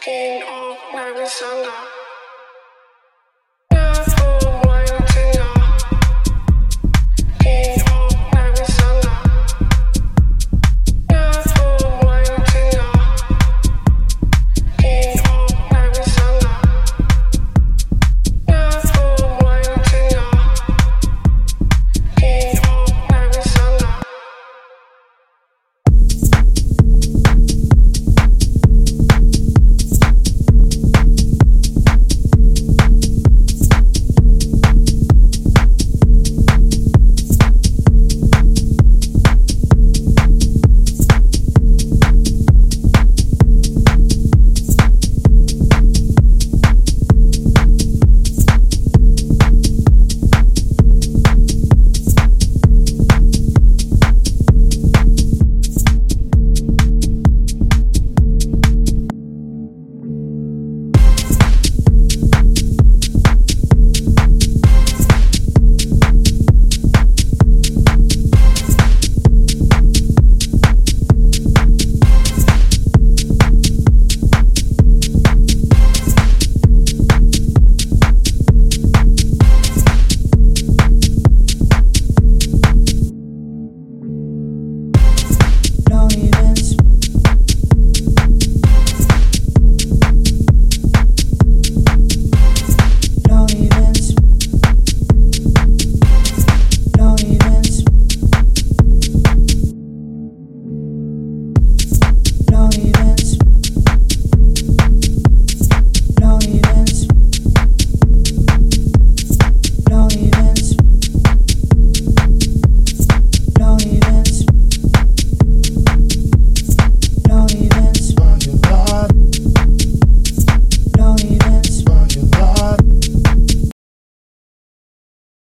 King of Mami Sanga.